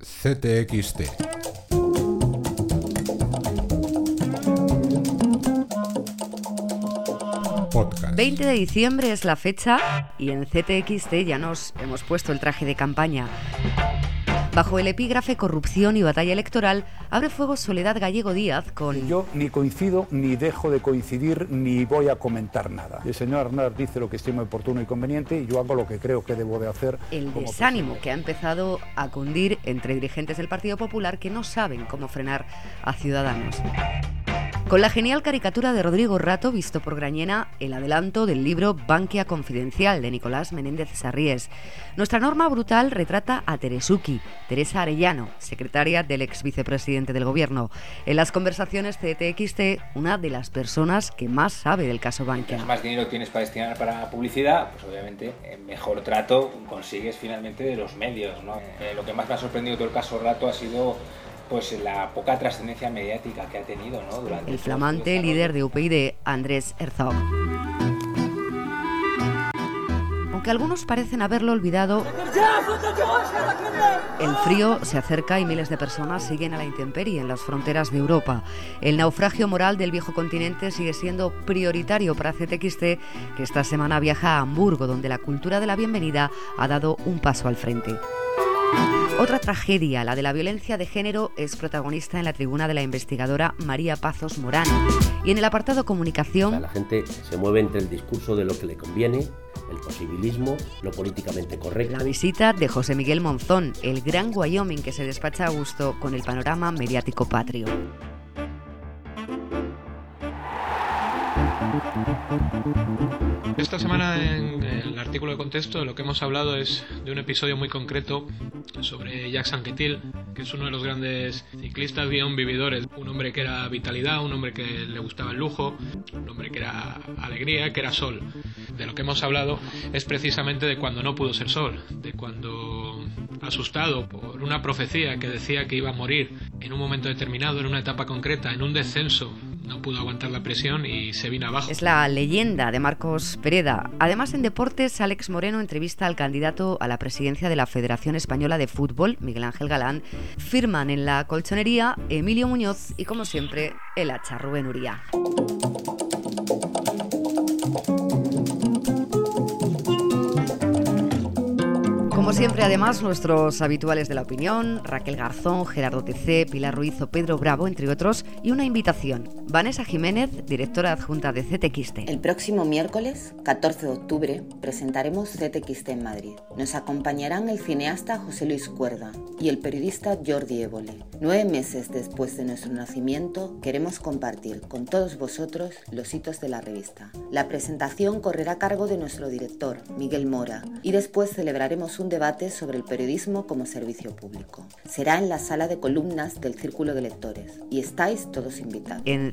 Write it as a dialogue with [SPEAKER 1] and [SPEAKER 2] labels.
[SPEAKER 1] CTXT. Podcast.
[SPEAKER 2] 20 de diciembre es la fecha y en CTXT ya nos hemos puesto el traje de campaña. Bajo el epígrafe Corrupción y batalla electoral, abre fuego Soledad Gallego Díaz con
[SPEAKER 3] Yo ni coincido, ni dejo de coincidir, ni voy a comentar nada. El señor Arnaz dice lo que estime oportuno y conveniente y yo hago lo que creo que debo de hacer.
[SPEAKER 2] el desánimo que ha empezado a cundir entre dirigentes del Partido Popular que no saben cómo frenar a Ciudadanos. Con la genial caricatura de Rodrigo Rato, visto por Grañena, el adelanto del libro Bankia Confidencial de Nicolás Menéndez Sarries. Nuestra norma brutal retrata a Teresuki, Teresa Arellano, secretaria del ex vicepresidente del gobierno. En las conversaciones CTXT, una de las personas que más sabe del caso Bankia.
[SPEAKER 4] Mientras más dinero tienes para destinar para publicidad, pues obviamente eh, mejor trato consigues finalmente de los medios. ¿no? Eh, lo que más me ha sorprendido todo el caso Rato ha sido pues la poca trascendencia mediática que ha tenido ¿no? durante
[SPEAKER 2] El
[SPEAKER 4] todo
[SPEAKER 2] flamante líder de UPyD, Andrés Herzog. Aunque algunos parecen haberlo olvidado, el frío se acerca y miles de personas siguen a la intemperie en las fronteras de Europa. El naufragio moral del viejo continente sigue siendo prioritario para CTXT, que esta semana viaja a Hamburgo, donde la cultura de la bienvenida ha dado un paso al frente. Otra tragedia, la de la violencia de género, es protagonista en la tribuna de la investigadora María Pazos Morán. Y en el apartado comunicación,
[SPEAKER 5] la gente se mueve entre el discurso de lo que le conviene, el posibilismo, lo políticamente correcto.
[SPEAKER 2] la visita de José Miguel Monzón, el gran Wyoming que se despacha a gusto con el panorama mediático patrio.
[SPEAKER 6] Esta semana en el artículo de contexto lo que hemos hablado es de un episodio muy concreto sobre Jacques Anquetil, que es uno de los grandes ciclistas guion vividores, un hombre que era vitalidad, un hombre que le gustaba el lujo, un hombre que era alegría, que era sol. De lo que hemos hablado es precisamente de cuando no pudo ser sol, de cuando asustado por una profecía que decía que iba a morir en un momento determinado, en una etapa concreta, en un descenso, no pudo aguantar la presión y se vino abajo.
[SPEAKER 2] Es la leyenda de Marcos Pereda. Además, en deportes, Alex Moreno entrevista al candidato a la presidencia de la Federación Española de Fútbol, Miguel Ángel Galán. Firman en la colchonería Emilio Muñoz y, como siempre, el hacha Rubén Uría. Como siempre, además, nuestros habituales de la opinión, Raquel Garzón, Gerardo TC, Pilar Ruiz o Pedro Bravo, entre otros, y una invitación. Vanessa Jiménez, directora adjunta de CTXT.
[SPEAKER 7] El próximo miércoles, 14 de octubre, presentaremos CTXT en Madrid. Nos acompañarán el cineasta José Luis Cuerda y el periodista Jordi Évole. Nueve meses después de nuestro nacimiento, queremos compartir con todos vosotros los hitos de la revista. La presentación correrá a cargo de nuestro director, Miguel Mora, y después celebraremos un debate sobre el periodismo como servicio público. Será en la sala de columnas del Círculo de Lectores y estáis todos invitados.
[SPEAKER 2] En.